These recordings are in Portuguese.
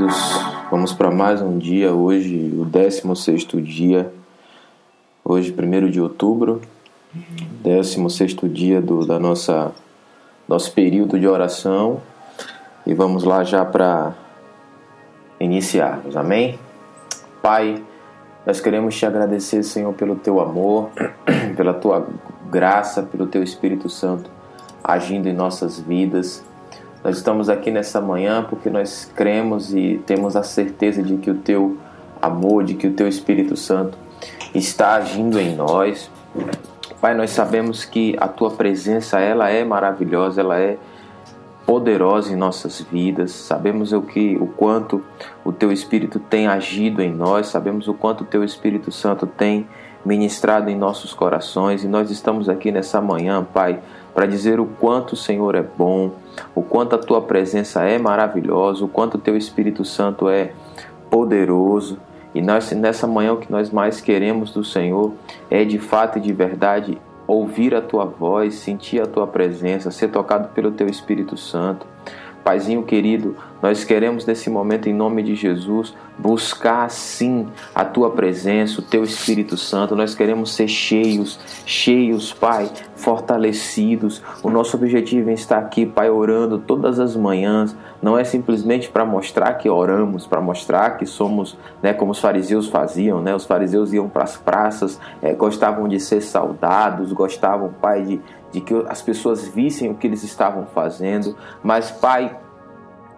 queridos, vamos para mais um dia, hoje o 16 dia, hoje 1 de outubro, 16 dia do, da nossa nosso período de oração e vamos lá já para iniciarmos, amém? Pai, nós queremos te agradecer, Senhor, pelo teu amor, pela tua graça, pelo teu Espírito Santo agindo em nossas vidas. Nós estamos aqui nessa manhã porque nós cremos e temos a certeza de que o teu amor, de que o teu Espírito Santo está agindo em nós. Pai, nós sabemos que a tua presença ela é maravilhosa, ela é poderosa em nossas vidas. Sabemos o que, o quanto o teu Espírito tem agido em nós. Sabemos o quanto o teu Espírito Santo tem ministrado em nossos corações. E nós estamos aqui nessa manhã, Pai, para dizer o quanto o Senhor é bom, o quanto a tua presença é maravilhosa, o quanto o teu Espírito Santo é poderoso. E nós, nessa manhã, o que nós mais queremos do Senhor é de fato e de verdade ouvir a tua voz, sentir a tua presença, ser tocado pelo teu Espírito Santo. Paizinho querido, nós queremos nesse momento, em nome de Jesus, buscar sim a tua presença, o teu Espírito Santo. Nós queremos ser cheios, cheios, Pai, fortalecidos. O nosso objetivo é estar aqui, Pai, orando todas as manhãs. Não é simplesmente para mostrar que oramos, para mostrar que somos, né, como os fariseus faziam, né? Os fariseus iam para as praças, é, gostavam de ser saudados, gostavam, Pai, de, de que as pessoas vissem o que eles estavam fazendo. Mas, Pai,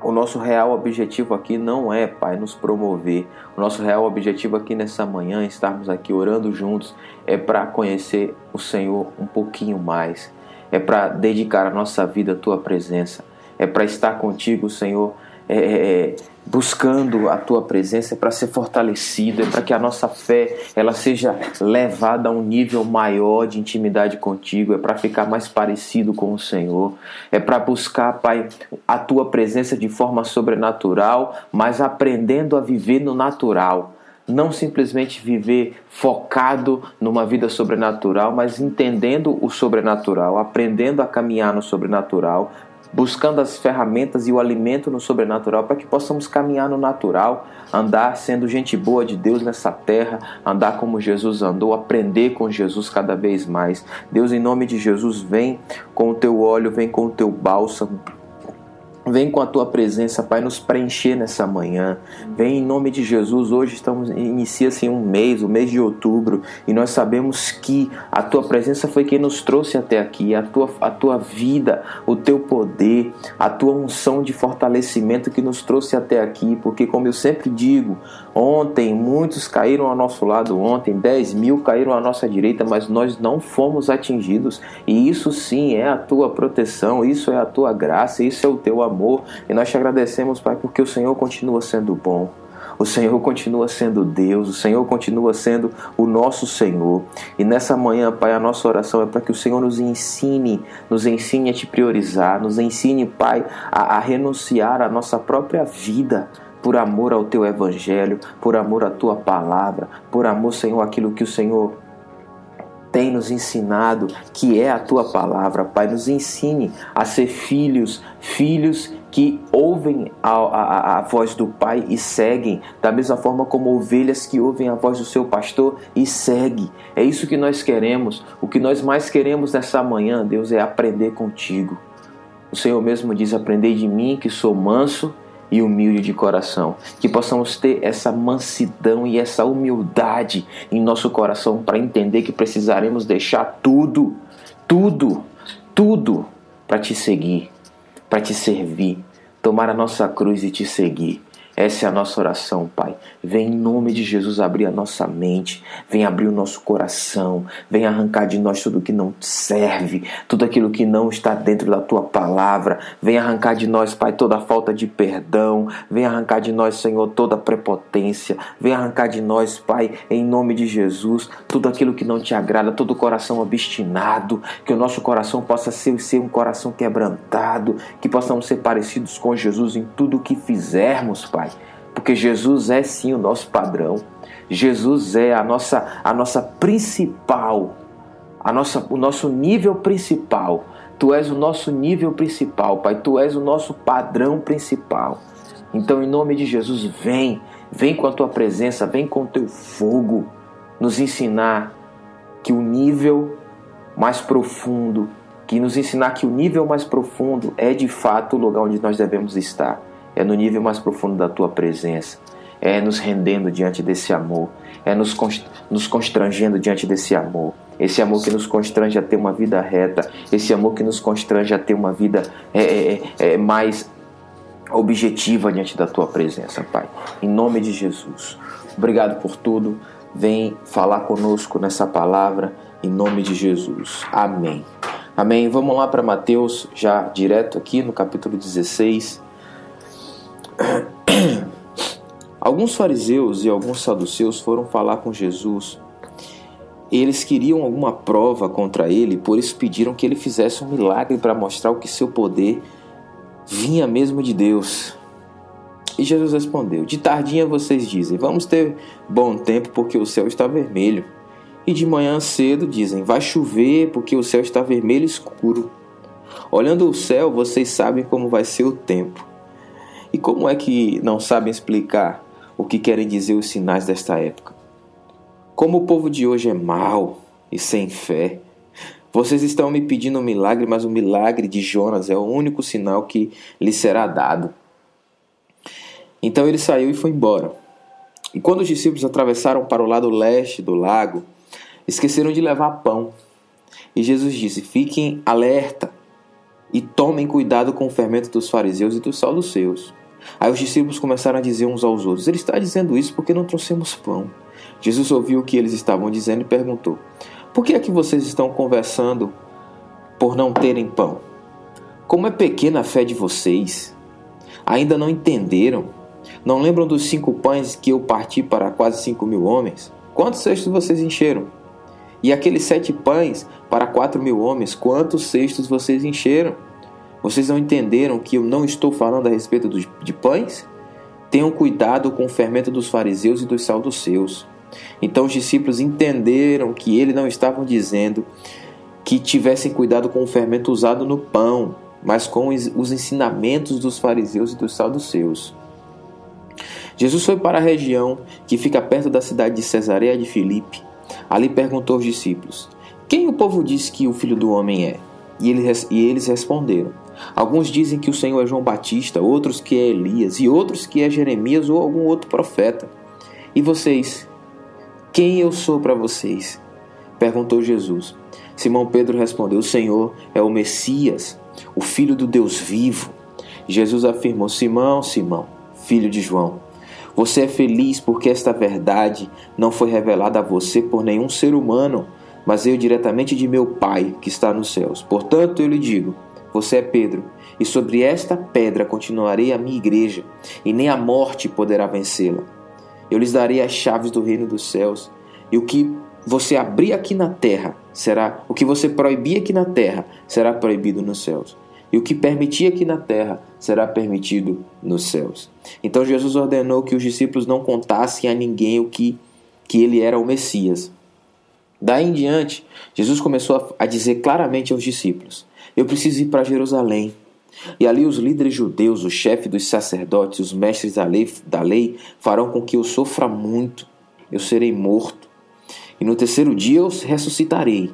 o nosso real objetivo aqui não é, Pai, nos promover. O nosso real objetivo aqui nessa manhã, estarmos aqui orando juntos, é para conhecer o Senhor um pouquinho mais. É para dedicar a nossa vida à tua presença. É para estar contigo, Senhor, é, é, é buscando a tua presença, para ser fortalecido, é para que a nossa fé ela seja levada a um nível maior de intimidade contigo, é para ficar mais parecido com o Senhor, é para buscar, Pai, a tua presença de forma sobrenatural, mas aprendendo a viver no natural. Não simplesmente viver focado numa vida sobrenatural, mas entendendo o sobrenatural, aprendendo a caminhar no sobrenatural, buscando as ferramentas e o alimento no sobrenatural para que possamos caminhar no natural, andar sendo gente boa de Deus nessa terra, andar como Jesus andou, aprender com Jesus cada vez mais. Deus, em nome de Jesus, vem com o teu óleo, vem com o teu bálsamo Vem com a tua presença, Pai, nos preencher nessa manhã. Vem em nome de Jesus. Hoje estamos inicia-se um mês, o mês de outubro, e nós sabemos que a tua presença foi quem nos trouxe até aqui. A tua, a tua vida, o teu poder, a tua unção de fortalecimento que nos trouxe até aqui. Porque, como eu sempre digo, ontem muitos caíram ao nosso lado, ontem 10 mil caíram à nossa direita, mas nós não fomos atingidos. E isso sim é a tua proteção, isso é a tua graça, isso é o teu amor. E nós te agradecemos, Pai, porque o Senhor continua sendo bom. O Senhor continua sendo Deus, o Senhor continua sendo o nosso Senhor. E nessa manhã, Pai, a nossa oração é para que o Senhor nos ensine, nos ensine a te priorizar, nos ensine, Pai, a, a renunciar à nossa própria vida por amor ao teu evangelho, por amor à tua palavra, por amor, Senhor, aquilo que o Senhor tem nos ensinado, que é a tua palavra, Pai. Nos ensine a ser filhos, filhos que ouvem a, a, a, voz do Pai e seguem, da mesma forma como ovelhas que ouvem a voz do seu pastor e seguem. É isso que nós queremos. O que nós mais queremos nessa manhã, Deus, é aprender contigo. O Senhor mesmo diz: Aprendei de mim, que sou manso e humilde de coração. Que possamos ter essa mansidão e essa humildade em nosso coração para entender que precisaremos deixar tudo, tudo, tudo para te seguir, para te servir, tomar a nossa cruz e te seguir. Essa é a nossa oração, Pai. Vem em nome de Jesus abrir a nossa mente, vem abrir o nosso coração, vem arrancar de nós tudo que não serve, tudo aquilo que não está dentro da tua palavra. Vem arrancar de nós, Pai, toda falta de perdão, vem arrancar de nós, Senhor, toda prepotência, vem arrancar de nós, Pai, em nome de Jesus, tudo aquilo que não te agrada, todo o coração obstinado, que o nosso coração possa ser, ser um coração quebrantado, que possamos ser parecidos com Jesus em tudo o que fizermos, Pai porque Jesus é sim o nosso padrão. Jesus é a nossa, a nossa principal, a nossa, o nosso nível principal. Tu és o nosso nível principal, Pai. Tu és o nosso padrão principal. Então, em nome de Jesus, vem, vem com a tua presença, vem com o teu fogo, nos ensinar que o nível mais profundo, que nos ensinar que o nível mais profundo é de fato o lugar onde nós devemos estar. É no nível mais profundo da tua presença. É nos rendendo diante desse amor. É nos, nos constrangendo diante desse amor. Esse amor que nos constrange a ter uma vida reta. Esse amor que nos constrange a ter uma vida é, é, é, é mais objetiva diante da tua presença, Pai. Em nome de Jesus. Obrigado por tudo. Vem falar conosco nessa palavra, em nome de Jesus. Amém. Amém. Vamos lá para Mateus, já direto aqui no capítulo 16. Alguns fariseus e alguns saduceus foram falar com Jesus. Eles queriam alguma prova contra ele, por isso pediram que ele fizesse um milagre para mostrar o que seu poder vinha mesmo de Deus. E Jesus respondeu: De tardinha vocês dizem, vamos ter bom tempo porque o céu está vermelho. E de manhã cedo dizem, vai chover porque o céu está vermelho escuro. Olhando o céu, vocês sabem como vai ser o tempo. E como é que não sabem explicar o que querem dizer os sinais desta época? Como o povo de hoje é mau e sem fé. Vocês estão me pedindo um milagre, mas o milagre de Jonas é o único sinal que lhe será dado. Então ele saiu e foi embora. E quando os discípulos atravessaram para o lado leste do lago, esqueceram de levar pão. E Jesus disse: Fiquem alerta e tomem cuidado com o fermento dos fariseus e dos saduceus. Aí os discípulos começaram a dizer uns aos outros: Ele está dizendo isso porque não trouxemos pão. Jesus ouviu o que eles estavam dizendo e perguntou: por que é que vocês estão conversando por não terem pão? Como é pequena a fé de vocês? Ainda não entenderam? Não lembram dos cinco pães que eu parti para quase cinco mil homens? Quantos cestos vocês encheram? E aqueles sete pães para quatro mil homens, quantos cestos vocês encheram? Vocês não entenderam que eu não estou falando a respeito de pães? Tenham cuidado com o fermento dos fariseus e dos saduceus. Então os discípulos entenderam que ele não estava dizendo que tivessem cuidado com o fermento usado no pão, mas com os ensinamentos dos fariseus e dos saduceus. Jesus foi para a região que fica perto da cidade de Cesareia de Filipe. Ali perguntou aos discípulos: Quem o povo diz que o filho do homem é? E eles responderam: Alguns dizem que o Senhor é João Batista, outros que é Elias, e outros que é Jeremias ou algum outro profeta. E vocês, quem eu sou para vocês? Perguntou Jesus. Simão Pedro respondeu: O Senhor é o Messias, o Filho do Deus vivo. Jesus afirmou: Simão, Simão, filho de João, você é feliz porque esta verdade não foi revelada a você por nenhum ser humano, mas eu diretamente de meu Pai que está nos céus. Portanto, eu lhe digo: Você é Pedro, e sobre esta pedra continuarei a minha igreja, e nem a morte poderá vencê-la. Eu lhes darei as chaves do reino dos céus. E o que você abrir aqui na terra será, o que você proibir aqui na terra será proibido nos céus. E o que permitir aqui na terra será permitido nos céus. Então Jesus ordenou que os discípulos não contassem a ninguém o que, que ele era o Messias. Daí em diante, Jesus começou a dizer claramente aos discípulos: Eu preciso ir para Jerusalém. E ali os líderes judeus, o chefe dos sacerdotes, os mestres da lei, da lei farão com que eu sofra muito, eu serei morto. E no terceiro dia eu ressuscitarei.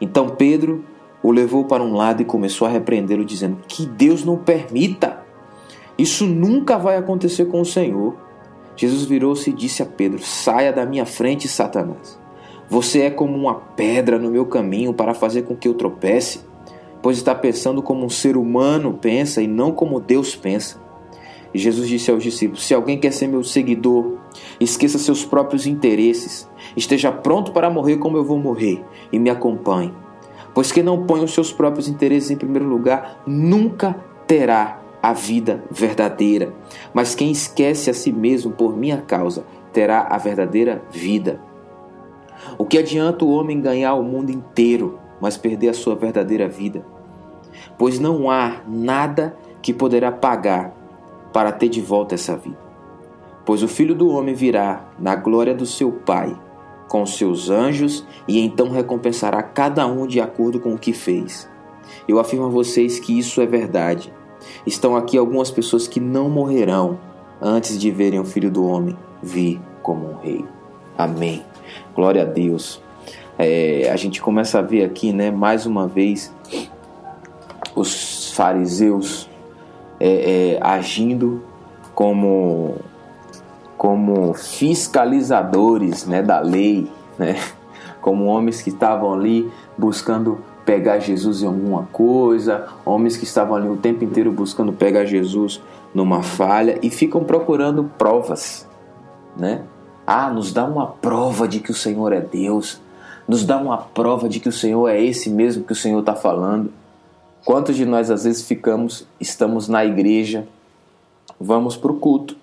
Então Pedro o levou para um lado e começou a repreendê-lo, dizendo: Que Deus não permita! Isso nunca vai acontecer com o Senhor. Jesus virou-se e disse a Pedro: Saia da minha frente, Satanás. Você é como uma pedra no meu caminho para fazer com que eu tropece pois está pensando como um ser humano pensa e não como Deus pensa. E Jesus disse aos discípulos: Se alguém quer ser meu seguidor, esqueça seus próprios interesses, esteja pronto para morrer como eu vou morrer e me acompanhe. Pois quem não põe os seus próprios interesses em primeiro lugar nunca terá a vida verdadeira. Mas quem esquece a si mesmo por minha causa terá a verdadeira vida. O que adianta o homem ganhar o mundo inteiro, mas perder a sua verdadeira vida? pois não há nada que poderá pagar para ter de volta essa vida. Pois o Filho do Homem virá na glória do seu Pai com seus anjos e então recompensará cada um de acordo com o que fez. Eu afirmo a vocês que isso é verdade. Estão aqui algumas pessoas que não morrerão antes de verem o Filho do Homem vir como um rei. Amém. Glória a Deus. É, a gente começa a ver aqui, né, mais uma vez, os fariseus é, é, agindo como, como fiscalizadores né, da lei, né, como homens que estavam ali buscando pegar Jesus em alguma coisa, homens que estavam ali o tempo inteiro buscando pegar Jesus numa falha e ficam procurando provas, né? Ah, nos dá uma prova de que o Senhor é Deus, nos dá uma prova de que o Senhor é esse mesmo que o Senhor está falando. Quantos de nós às vezes ficamos, estamos na igreja, vamos para o culto,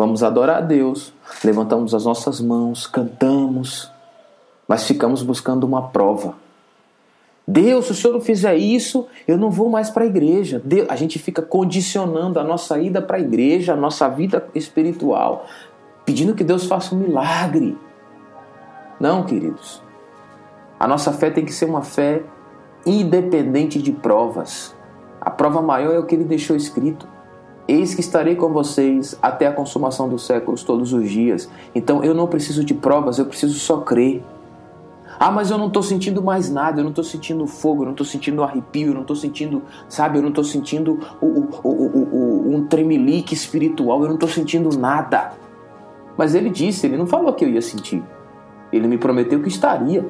vamos adorar a Deus, levantamos as nossas mãos, cantamos, mas ficamos buscando uma prova. Deus, se o Senhor não fizer isso, eu não vou mais para a igreja. Deus, a gente fica condicionando a nossa ida para a igreja, a nossa vida espiritual, pedindo que Deus faça um milagre. Não, queridos. A nossa fé tem que ser uma fé independente de provas. A prova maior é o que ele deixou escrito. Eis que estarei com vocês até a consumação dos séculos todos os dias. Então eu não preciso de provas, eu preciso só crer. Ah, mas eu não estou sentindo mais nada, eu não estou sentindo fogo, eu não estou sentindo arrepio, eu não estou sentindo, sabe, eu não estou sentindo o, o, o, um tremelique espiritual, eu não estou sentindo nada. Mas ele disse, ele não falou que eu ia sentir. Ele me prometeu que estaria,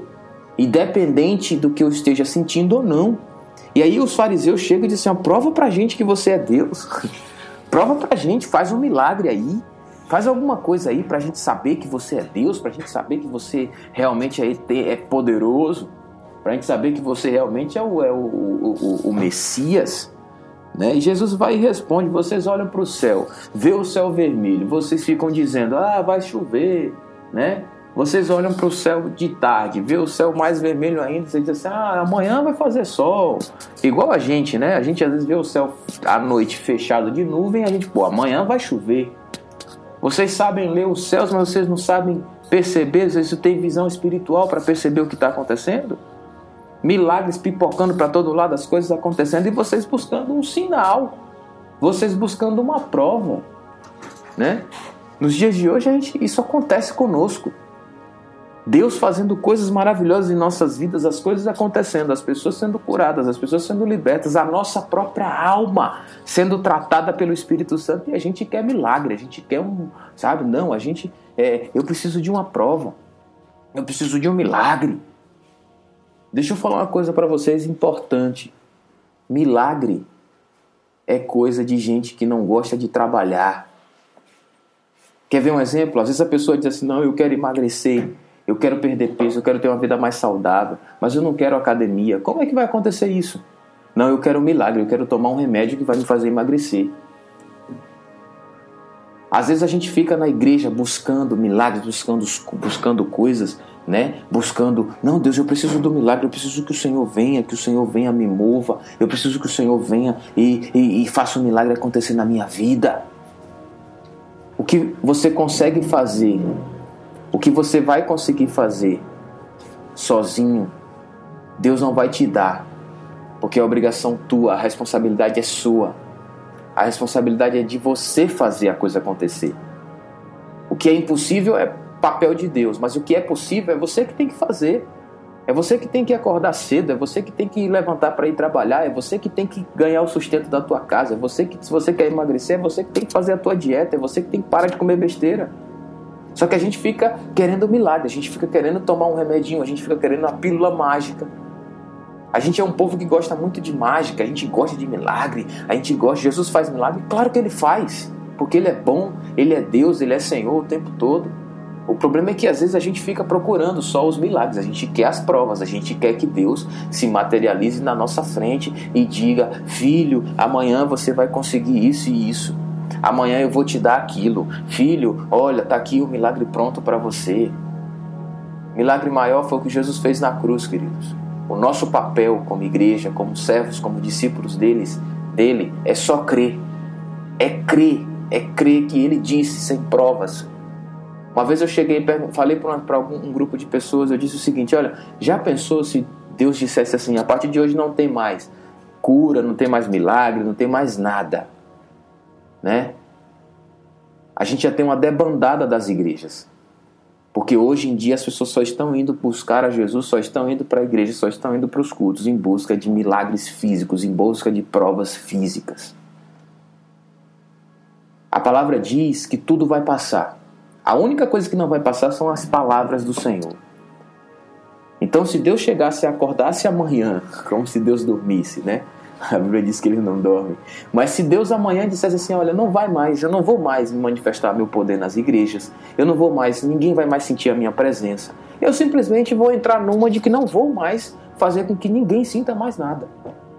independente do que eu esteja sentindo ou não. E aí os fariseus chegam e dizem assim: prova pra gente que você é Deus. prova pra gente, faz um milagre aí. Faz alguma coisa aí para a gente saber que você é Deus, para a gente saber que você realmente é, é poderoso, para a gente saber que você realmente é o, é o, o, o Messias. Né? E Jesus vai e responde: vocês olham para o céu, vê o céu vermelho, vocês ficam dizendo, ah, vai chover, né? Vocês olham para o céu de tarde, vê o céu mais vermelho ainda, você diz assim: ah, amanhã vai fazer sol. Igual a gente, né? A gente às vezes vê o céu à noite fechado de nuvem, a gente, pô, amanhã vai chover. Vocês sabem ler os céus, mas vocês não sabem perceber, vocês não têm visão espiritual para perceber o que está acontecendo? Milagres pipocando para todo lado, as coisas acontecendo e vocês buscando um sinal, vocês buscando uma prova, né? Nos dias de hoje, gente, isso acontece conosco. Deus fazendo coisas maravilhosas em nossas vidas, as coisas acontecendo, as pessoas sendo curadas, as pessoas sendo libertas, a nossa própria alma sendo tratada pelo Espírito Santo e a gente quer milagre, a gente quer um, sabe? Não, a gente, é, eu preciso de uma prova, eu preciso de um milagre. Deixa eu falar uma coisa para vocês importante: milagre é coisa de gente que não gosta de trabalhar. Quer ver um exemplo? Às vezes a pessoa diz assim: não, eu quero emagrecer eu quero perder peso, eu quero ter uma vida mais saudável, mas eu não quero academia. Como é que vai acontecer isso? Não, eu quero um milagre, eu quero tomar um remédio que vai me fazer emagrecer. Às vezes a gente fica na igreja buscando milagres, buscando, buscando coisas, né? Buscando, não, Deus, eu preciso do milagre, eu preciso que o Senhor venha, que o Senhor venha me mova, eu preciso que o Senhor venha e, e, e faça um milagre acontecer na minha vida. O que você consegue fazer o que você vai conseguir fazer sozinho, Deus não vai te dar, porque é obrigação tua, a responsabilidade é sua. A responsabilidade é de você fazer a coisa acontecer. O que é impossível é papel de Deus, mas o que é possível é você que tem que fazer. É você que tem que acordar cedo, é você que tem que levantar para ir trabalhar, é você que tem que ganhar o sustento da tua casa, é você que se você quer emagrecer, é você que tem que fazer a tua dieta, é você que tem que parar de comer besteira. Só que a gente fica querendo milagre, a gente fica querendo tomar um remedinho, a gente fica querendo uma pílula mágica. A gente é um povo que gosta muito de mágica, a gente gosta de milagre, a gente gosta. Jesus faz milagre? Claro que ele faz, porque ele é bom, ele é Deus, ele é Senhor o tempo todo. O problema é que às vezes a gente fica procurando só os milagres, a gente quer as provas, a gente quer que Deus se materialize na nossa frente e diga: Filho, amanhã você vai conseguir isso e isso. Amanhã eu vou te dar aquilo. Filho, olha, tá aqui o milagre pronto para você. Milagre maior foi o que Jesus fez na cruz, queridos. O nosso papel como igreja, como servos, como discípulos deles, dele, é só crer. É crer, é crer que ele disse sem provas. Uma vez eu cheguei falei para um grupo de pessoas, eu disse o seguinte: olha, já pensou se Deus dissesse assim, a partir de hoje não tem mais cura, não tem mais milagre, não tem mais nada, né? A gente já tem uma debandada das igrejas. Porque hoje em dia as pessoas só estão indo buscar a Jesus, só estão indo para a igreja, só estão indo para os cultos em busca de milagres físicos, em busca de provas físicas. A palavra diz que tudo vai passar. A única coisa que não vai passar são as palavras do Senhor. Então, se Deus chegasse e acordasse amanhã, como se Deus dormisse, né? A Bíblia diz que ele não dorme. Mas se Deus amanhã dissesse assim: Olha, não vai mais, eu não vou mais manifestar meu poder nas igrejas, eu não vou mais, ninguém vai mais sentir a minha presença. Eu simplesmente vou entrar numa de que não vou mais fazer com que ninguém sinta mais nada.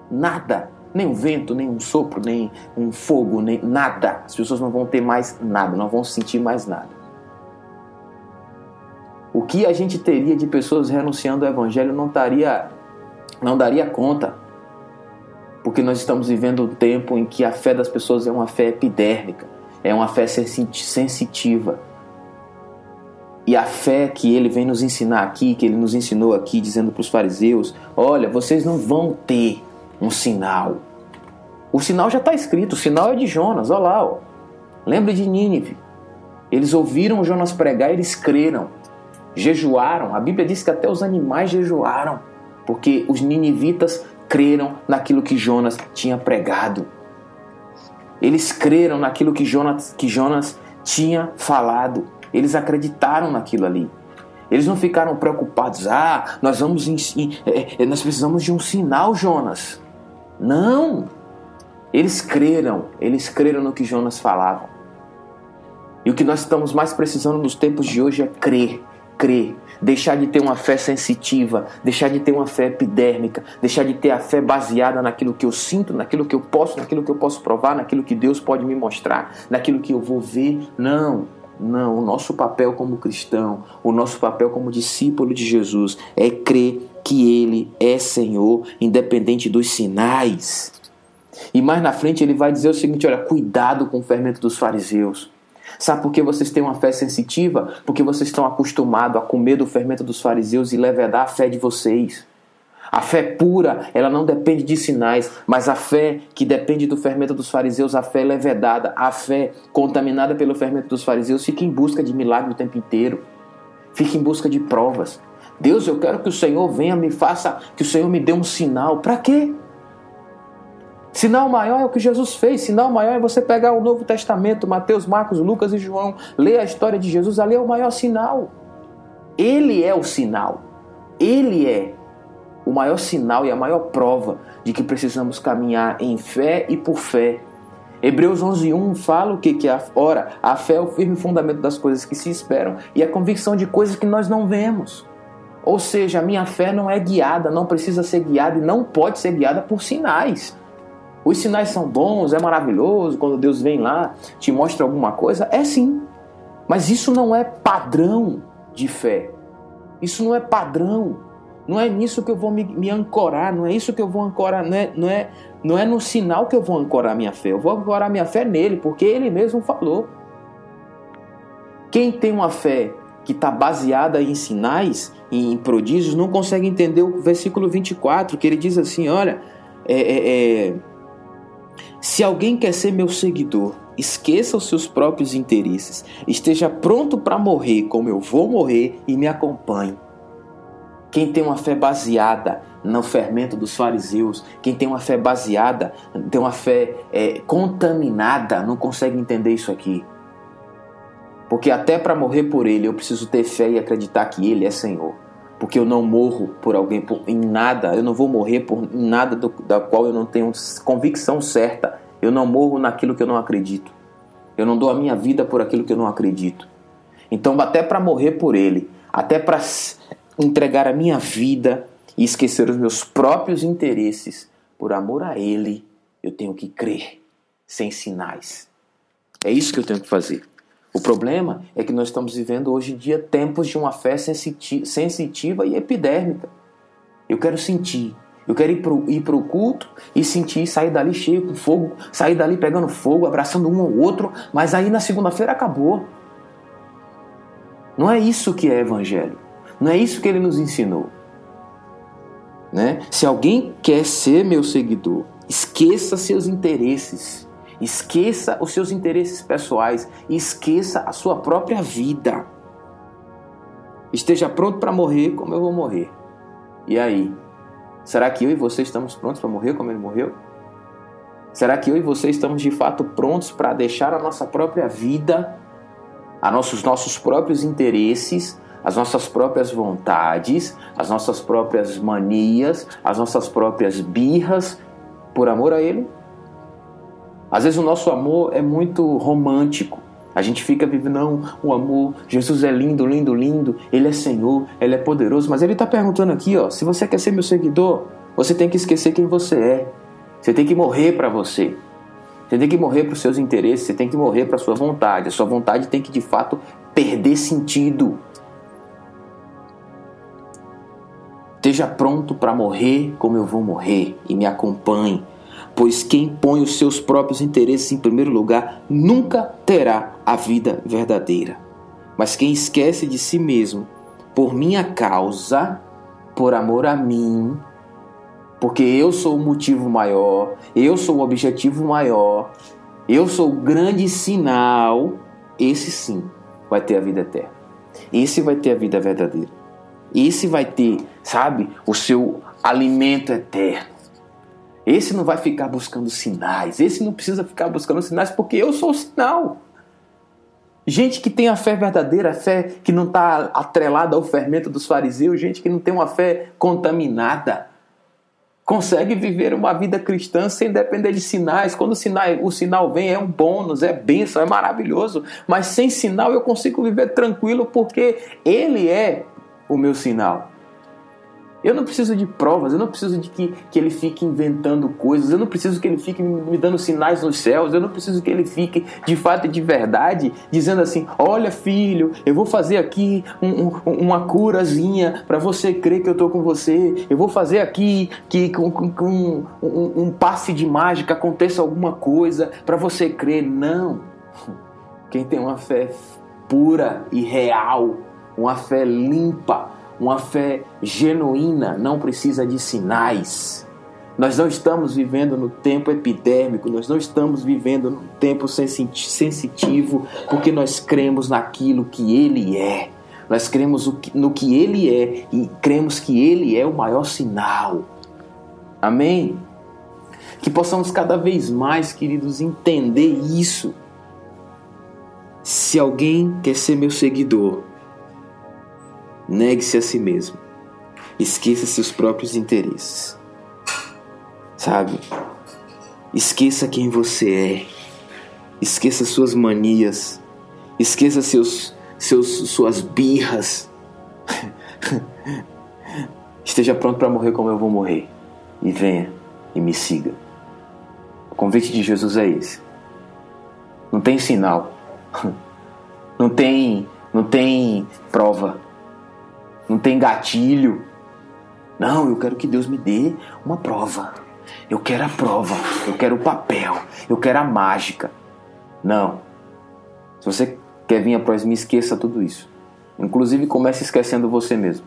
Nada. Nem um vento, nem um sopro, nem um fogo, nem nada. As pessoas não vão ter mais nada, não vão sentir mais nada. O que a gente teria de pessoas renunciando ao evangelho não daria, não daria conta porque nós estamos vivendo um tempo em que a fé das pessoas é uma fé epidérmica, é uma fé sensitiva. E a fé que ele vem nos ensinar aqui, que ele nos ensinou aqui, dizendo para os fariseus: olha, vocês não vão ter um sinal. O sinal já está escrito, o sinal é de Jonas, olha lá. Ó. Lembre de Nínive. Eles ouviram Jonas pregar, eles creram, jejuaram. A Bíblia diz que até os animais jejuaram, porque os ninivitas creram naquilo que Jonas tinha pregado. Eles creram naquilo que Jonas, que Jonas tinha falado. Eles acreditaram naquilo ali. Eles não ficaram preocupados. Ah, nós vamos, é, é, nós precisamos de um sinal, Jonas. Não. Eles creram. Eles creram no que Jonas falava. E o que nós estamos mais precisando nos tempos de hoje é crer, crer, deixar de ter uma fé sensitiva, deixar de ter uma fé epidérmica, deixar de ter a fé baseada naquilo que eu sinto, naquilo que eu posso, naquilo que eu posso provar, naquilo que Deus pode me mostrar, naquilo que eu vou ver. Não, não, o nosso papel como cristão, o nosso papel como discípulo de Jesus é crer que Ele é Senhor, independente dos sinais. E mais na frente ele vai dizer o seguinte: olha, cuidado com o fermento dos fariseus. Sabe por que vocês têm uma fé sensitiva? Porque vocês estão acostumados a comer do fermento dos fariseus e levedar a fé de vocês. A fé pura, ela não depende de sinais, mas a fé que depende do fermento dos fariseus, a fé levedada, a fé contaminada pelo fermento dos fariseus, fica em busca de milagre o tempo inteiro. Fica em busca de provas. Deus, eu quero que o Senhor venha, me faça, que o Senhor me dê um sinal. Para quê? Sinal maior é o que Jesus fez. Sinal maior é você pegar o Novo Testamento, Mateus, Marcos, Lucas e João, ler a história de Jesus. Ali é o maior sinal. Ele é o sinal. Ele é o maior sinal e a maior prova de que precisamos caminhar em fé e por fé. Hebreus 11:1 fala o que que a ora, a fé é o firme fundamento das coisas que se esperam e a convicção de coisas que nós não vemos. Ou seja, a minha fé não é guiada, não precisa ser guiada e não pode ser guiada por sinais. Os sinais são bons, é maravilhoso quando Deus vem lá, te mostra alguma coisa. É sim. Mas isso não é padrão de fé. Isso não é padrão. Não é nisso que eu vou me, me ancorar. Não é isso que eu vou ancorar. Não é, não, é, não é no sinal que eu vou ancorar minha fé. Eu vou ancorar minha fé nele, porque ele mesmo falou. Quem tem uma fé que está baseada em sinais, em prodígios, não consegue entender o versículo 24, que ele diz assim: olha. É, é, é se alguém quer ser meu seguidor, esqueça os seus próprios interesses, esteja pronto para morrer como eu vou morrer e me acompanhe. Quem tem uma fé baseada no fermento dos fariseus, quem tem uma fé baseada, tem uma fé é, contaminada, não consegue entender isso aqui. Porque até para morrer por ele, eu preciso ter fé e acreditar que ele é Senhor porque eu não morro por alguém, por, em nada, eu não vou morrer por nada do, da qual eu não tenho convicção certa. Eu não morro naquilo que eu não acredito. Eu não dou a minha vida por aquilo que eu não acredito. Então, até para morrer por Ele, até para entregar a minha vida e esquecer os meus próprios interesses, por amor a Ele, eu tenho que crer, sem sinais. É isso que eu tenho que fazer. O problema é que nós estamos vivendo hoje em dia tempos de uma fé sensitiva e epidérmica. Eu quero sentir, eu quero ir para o culto e sentir, sair dali cheio com fogo, sair dali pegando fogo, abraçando um ao outro, mas aí na segunda-feira acabou. Não é isso que é evangelho. Não é isso que ele nos ensinou. Né? Se alguém quer ser meu seguidor, Esqueça seus interesses. Esqueça os seus interesses pessoais. Esqueça a sua própria vida. Esteja pronto para morrer como eu vou morrer. E aí? Será que eu e você estamos prontos para morrer como ele morreu? Será que eu e você estamos de fato prontos para deixar a nossa própria vida, a nossos nossos próprios interesses, as nossas próprias vontades, as nossas próprias manias, as nossas próprias birras por amor a ele? Às vezes o nosso amor é muito romântico. A gente fica vivendo, não, o amor, Jesus é lindo, lindo, lindo, Ele é Senhor, Ele é poderoso, mas Ele está perguntando aqui, ó, se você quer ser meu seguidor, você tem que esquecer quem você é. Você tem que morrer para você. Você tem que morrer para os seus interesses, você tem que morrer para a sua vontade. A sua vontade tem que de fato perder sentido. Esteja pronto para morrer como eu vou morrer e me acompanhe, pois quem põe os seus próprios interesses em primeiro lugar nunca terá a vida verdadeira. Mas quem esquece de si mesmo por minha causa, por amor a mim, porque eu sou o motivo maior, eu sou o objetivo maior, eu sou o grande sinal, esse sim vai ter a vida eterna. Esse vai ter a vida verdadeira. Esse vai ter, sabe, o seu alimento eterno. Esse não vai ficar buscando sinais. Esse não precisa ficar buscando sinais porque eu sou o sinal. Gente que tem a fé verdadeira, a fé que não está atrelada ao fermento dos fariseus, gente que não tem uma fé contaminada consegue viver uma vida cristã sem depender de sinais. Quando o sinal, o sinal vem, é um bônus, é bênção, é maravilhoso. Mas sem sinal eu consigo viver tranquilo porque Ele é o meu sinal. Eu não preciso de provas, eu não preciso de que, que ele fique inventando coisas, eu não preciso que ele fique me dando sinais nos céus, eu não preciso que ele fique de fato e de verdade dizendo assim: olha, filho, eu vou fazer aqui um, um, uma curazinha para você crer que eu estou com você, eu vou fazer aqui que com, um, um passe de mágica aconteça alguma coisa para você crer. Não. Quem tem uma fé pura e real, uma fé limpa, uma fé genuína não precisa de sinais. Nós não estamos vivendo no tempo epidêmico, nós não estamos vivendo no tempo sensitivo, porque nós cremos naquilo que Ele é. Nós cremos no que Ele é e cremos que Ele é o maior sinal. Amém? Que possamos cada vez mais, queridos, entender isso. Se alguém quer ser meu seguidor, Negue-se a si mesmo. Esqueça seus próprios interesses. Sabe? Esqueça quem você é. Esqueça suas manias. Esqueça seus, seus suas birras. Esteja pronto para morrer como eu vou morrer. E venha e me siga. O convite de Jesus é esse. Não tem sinal. Não tem, não tem prova não tem gatilho. Não, eu quero que Deus me dê uma prova. Eu quero a prova, eu quero o papel, eu quero a mágica. Não. Se você quer vir após mim, esqueça tudo isso. Inclusive, comece esquecendo você mesmo.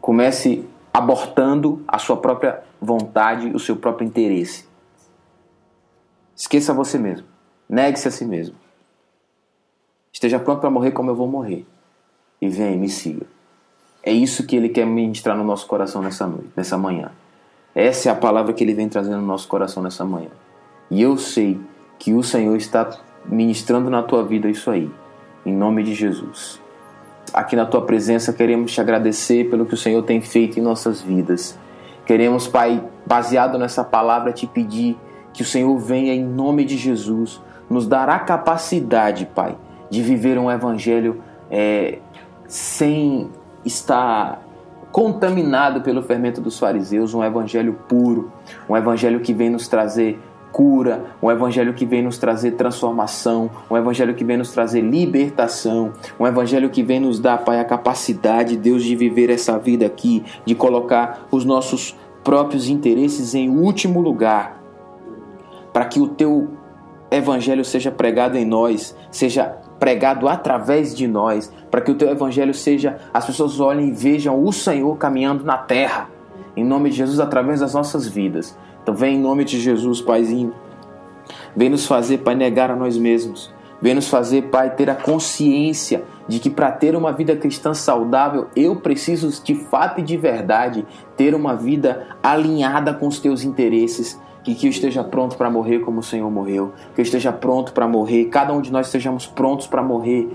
Comece abortando a sua própria vontade, o seu próprio interesse. Esqueça você mesmo. Negue-se a si mesmo. Esteja pronto para morrer como eu vou morrer. E e me siga. É isso que ele quer ministrar no nosso coração nessa noite, nessa manhã. Essa é a palavra que ele vem trazendo no nosso coração nessa manhã. E eu sei que o Senhor está ministrando na tua vida isso aí, em nome de Jesus. Aqui na tua presença queremos te agradecer pelo que o Senhor tem feito em nossas vidas. Queremos, Pai, baseado nessa palavra, te pedir que o Senhor venha em nome de Jesus, nos dar a capacidade, Pai, de viver um evangelho é, sem está contaminado pelo fermento dos fariseus, um evangelho puro, um evangelho que vem nos trazer cura, um evangelho que vem nos trazer transformação, um evangelho que vem nos trazer libertação, um evangelho que vem nos dar, Pai, a capacidade, Deus, de viver essa vida aqui, de colocar os nossos próprios interesses em último lugar, para que o teu evangelho seja pregado em nós, seja pregado através de nós, para que o teu evangelho seja, as pessoas olhem e vejam o Senhor caminhando na terra, em nome de Jesus, através das nossas vidas. Então vem em nome de Jesus, Paizinho. Vem nos fazer, Pai, negar a nós mesmos. Vem nos fazer, Pai, ter a consciência de que para ter uma vida cristã saudável, eu preciso de fato e de verdade ter uma vida alinhada com os teus interesses. E que eu esteja pronto para morrer como o Senhor morreu. Que eu esteja pronto para morrer. Cada um de nós estejamos prontos para morrer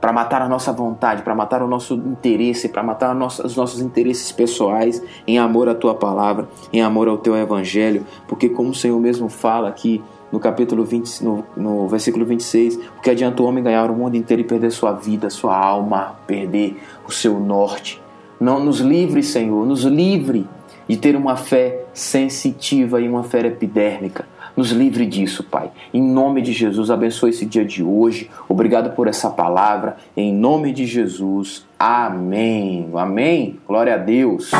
para matar a nossa vontade, para matar o nosso interesse, para matar os nossos interesses pessoais em amor à tua palavra, em amor ao teu evangelho, porque como o Senhor mesmo fala aqui no capítulo 20, no, no versículo 26, o que adianta o homem ganhar o mundo inteiro e perder sua vida, sua alma, perder o seu norte. Não nos livre, Senhor, nos livre de ter uma fé sensitiva e uma fé epidérmica nos livre disso, Pai. Em nome de Jesus, abençoe esse dia de hoje. Obrigado por essa palavra. Em nome de Jesus. Amém. Amém. Glória a Deus.